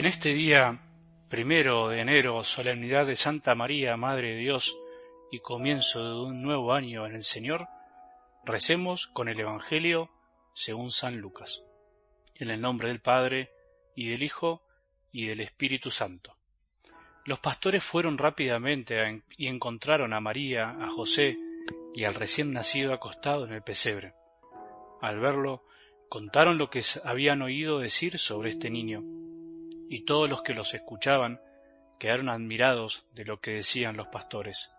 En este día primero de enero, solemnidad de Santa María, Madre de Dios, y comienzo de un nuevo año en el Señor, recemos con el Evangelio según San Lucas. En el nombre del Padre, y del Hijo, y del Espíritu Santo. Los pastores fueron rápidamente y encontraron a María, a José y al recién nacido acostado en el pesebre. Al verlo, contaron lo que habían oído decir sobre este niño, y todos los que los escuchaban quedaron admirados de lo que decían los pastores.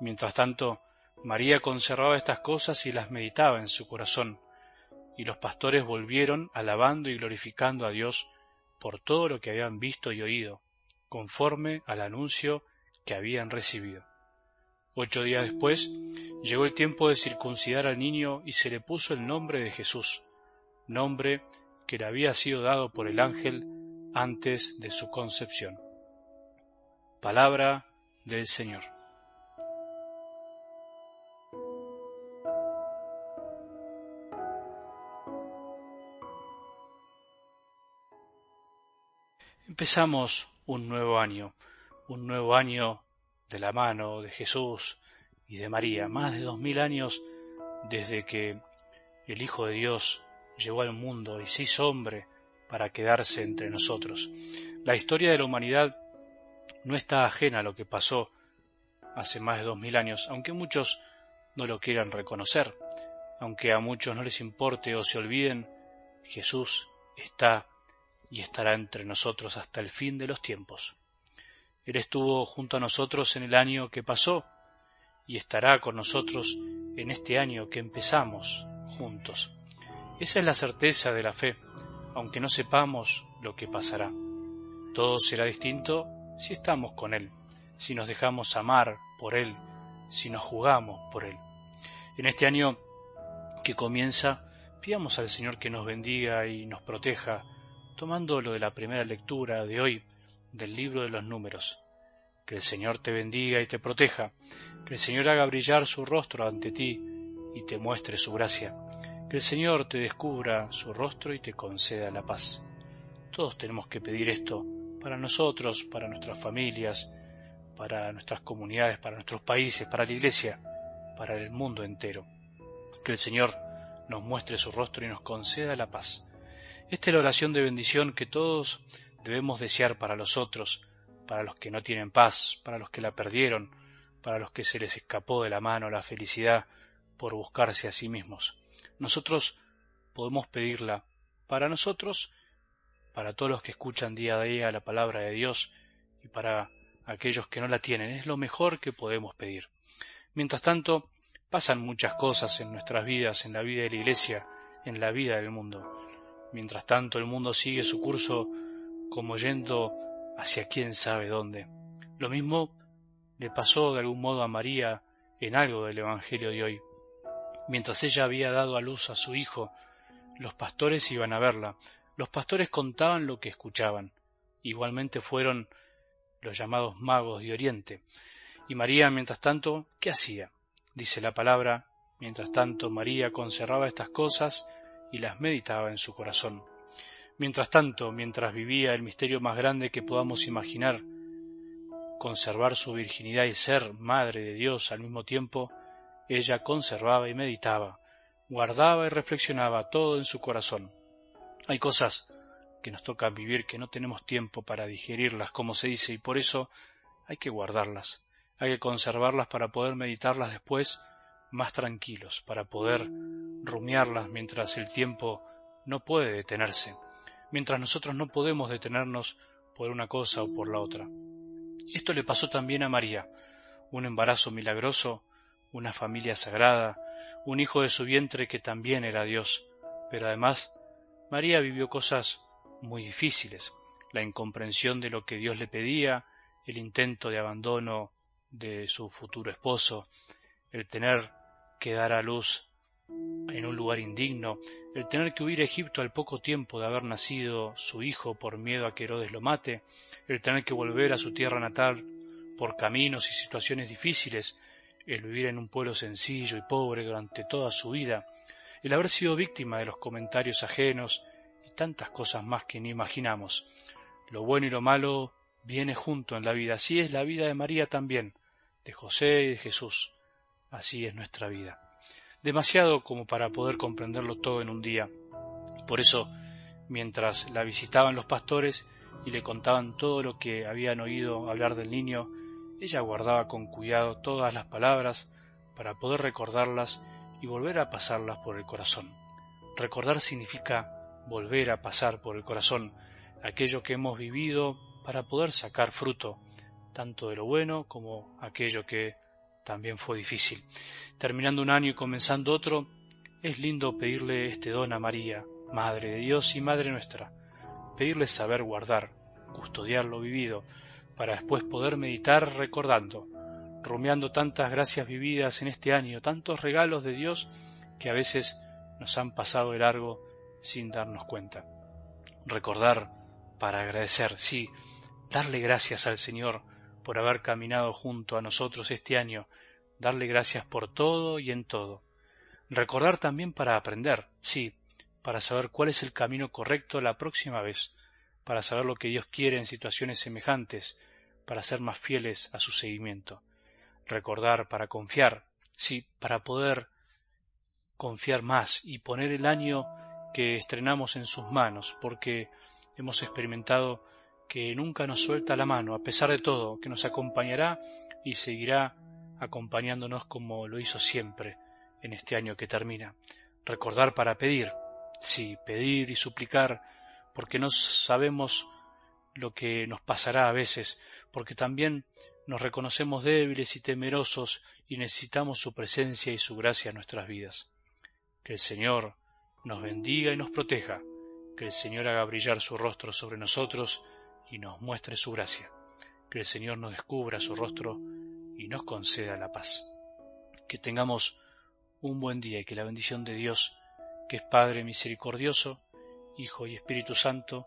Mientras tanto, María conservaba estas cosas y las meditaba en su corazón, y los pastores volvieron alabando y glorificando a Dios por todo lo que habían visto y oído, conforme al anuncio que habían recibido. Ocho días después llegó el tiempo de circuncidar al niño y se le puso el nombre de Jesús, nombre que le había sido dado por el ángel antes de su concepción. Palabra del Señor. Empezamos un nuevo año, un nuevo año de la mano de Jesús y de María, más de dos mil años desde que el Hijo de Dios llegó al mundo y se hizo hombre para quedarse entre nosotros. La historia de la humanidad no está ajena a lo que pasó hace más de dos mil años, aunque muchos no lo quieran reconocer, aunque a muchos no les importe o se olviden, Jesús está y estará entre nosotros hasta el fin de los tiempos. Él estuvo junto a nosotros en el año que pasó y estará con nosotros en este año que empezamos juntos. Esa es la certeza de la fe, aunque no sepamos lo que pasará. Todo será distinto si estamos con Él, si nos dejamos amar por Él, si nos jugamos por Él. En este año que comienza, pidamos al Señor que nos bendiga y nos proteja tomando lo de la primera lectura de hoy del libro de los números. Que el Señor te bendiga y te proteja, que el Señor haga brillar su rostro ante ti y te muestre su gracia, que el Señor te descubra su rostro y te conceda la paz. Todos tenemos que pedir esto para nosotros, para nuestras familias, para nuestras comunidades, para nuestros países, para la Iglesia, para el mundo entero. Que el Señor nos muestre su rostro y nos conceda la paz. Esta es la oración de bendición que todos debemos desear para los otros, para los que no tienen paz, para los que la perdieron, para los que se les escapó de la mano la felicidad por buscarse a sí mismos. Nosotros podemos pedirla para nosotros, para todos los que escuchan día a día la palabra de Dios y para aquellos que no la tienen. Es lo mejor que podemos pedir. Mientras tanto, pasan muchas cosas en nuestras vidas, en la vida de la Iglesia, en la vida del mundo. Mientras tanto el mundo sigue su curso como yendo hacia quién sabe dónde. Lo mismo le pasó de algún modo a María en algo del Evangelio de hoy. Mientras ella había dado a luz a su hijo, los pastores iban a verla. Los pastores contaban lo que escuchaban. Igualmente fueron los llamados magos de Oriente. Y María, mientras tanto, ¿qué hacía? Dice la palabra, mientras tanto María conservaba estas cosas y las meditaba en su corazón. Mientras tanto, mientras vivía el misterio más grande que podamos imaginar, conservar su virginidad y ser madre de Dios al mismo tiempo, ella conservaba y meditaba, guardaba y reflexionaba todo en su corazón. Hay cosas que nos tocan vivir que no tenemos tiempo para digerirlas, como se dice, y por eso hay que guardarlas, hay que conservarlas para poder meditarlas después más tranquilos, para poder rumiarlas mientras el tiempo no puede detenerse, mientras nosotros no podemos detenernos por una cosa o por la otra. Esto le pasó también a María, un embarazo milagroso, una familia sagrada, un hijo de su vientre que también era Dios, pero además María vivió cosas muy difíciles, la incomprensión de lo que Dios le pedía, el intento de abandono de su futuro esposo, el tener que dar a luz en un lugar indigno, el tener que huir a Egipto al poco tiempo de haber nacido su hijo por miedo a que Herodes lo mate, el tener que volver a su tierra natal por caminos y situaciones difíciles, el vivir en un pueblo sencillo y pobre durante toda su vida, el haber sido víctima de los comentarios ajenos y tantas cosas más que ni imaginamos. Lo bueno y lo malo viene junto en la vida. Así es la vida de María también, de José y de Jesús. Así es nuestra vida. Demasiado como para poder comprenderlo todo en un día. Por eso, mientras la visitaban los pastores y le contaban todo lo que habían oído hablar del niño, ella guardaba con cuidado todas las palabras para poder recordarlas y volver a pasarlas por el corazón. Recordar significa volver a pasar por el corazón aquello que hemos vivido para poder sacar fruto, tanto de lo bueno como aquello que también fue difícil. Terminando un año y comenzando otro, es lindo pedirle este don a María, Madre de Dios y Madre nuestra, pedirle saber guardar, custodiar lo vivido, para después poder meditar recordando, rumiando tantas gracias vividas en este año, tantos regalos de Dios que a veces nos han pasado de largo sin darnos cuenta. Recordar para agradecer, sí, darle gracias al Señor por haber caminado junto a nosotros este año, darle gracias por todo y en todo. Recordar también para aprender, sí, para saber cuál es el camino correcto la próxima vez, para saber lo que Dios quiere en situaciones semejantes, para ser más fieles a su seguimiento. Recordar para confiar, sí, para poder confiar más y poner el año que estrenamos en sus manos, porque hemos experimentado que nunca nos suelta la mano, a pesar de todo, que nos acompañará y seguirá acompañándonos como lo hizo siempre en este año que termina. Recordar para pedir, sí, pedir y suplicar, porque no sabemos lo que nos pasará a veces, porque también nos reconocemos débiles y temerosos y necesitamos su presencia y su gracia en nuestras vidas. Que el Señor nos bendiga y nos proteja, que el Señor haga brillar su rostro sobre nosotros y nos muestre su gracia, que el Señor nos descubra su rostro y nos conceda la paz. Que tengamos un buen día y que la bendición de Dios, que es Padre misericordioso, Hijo y Espíritu Santo,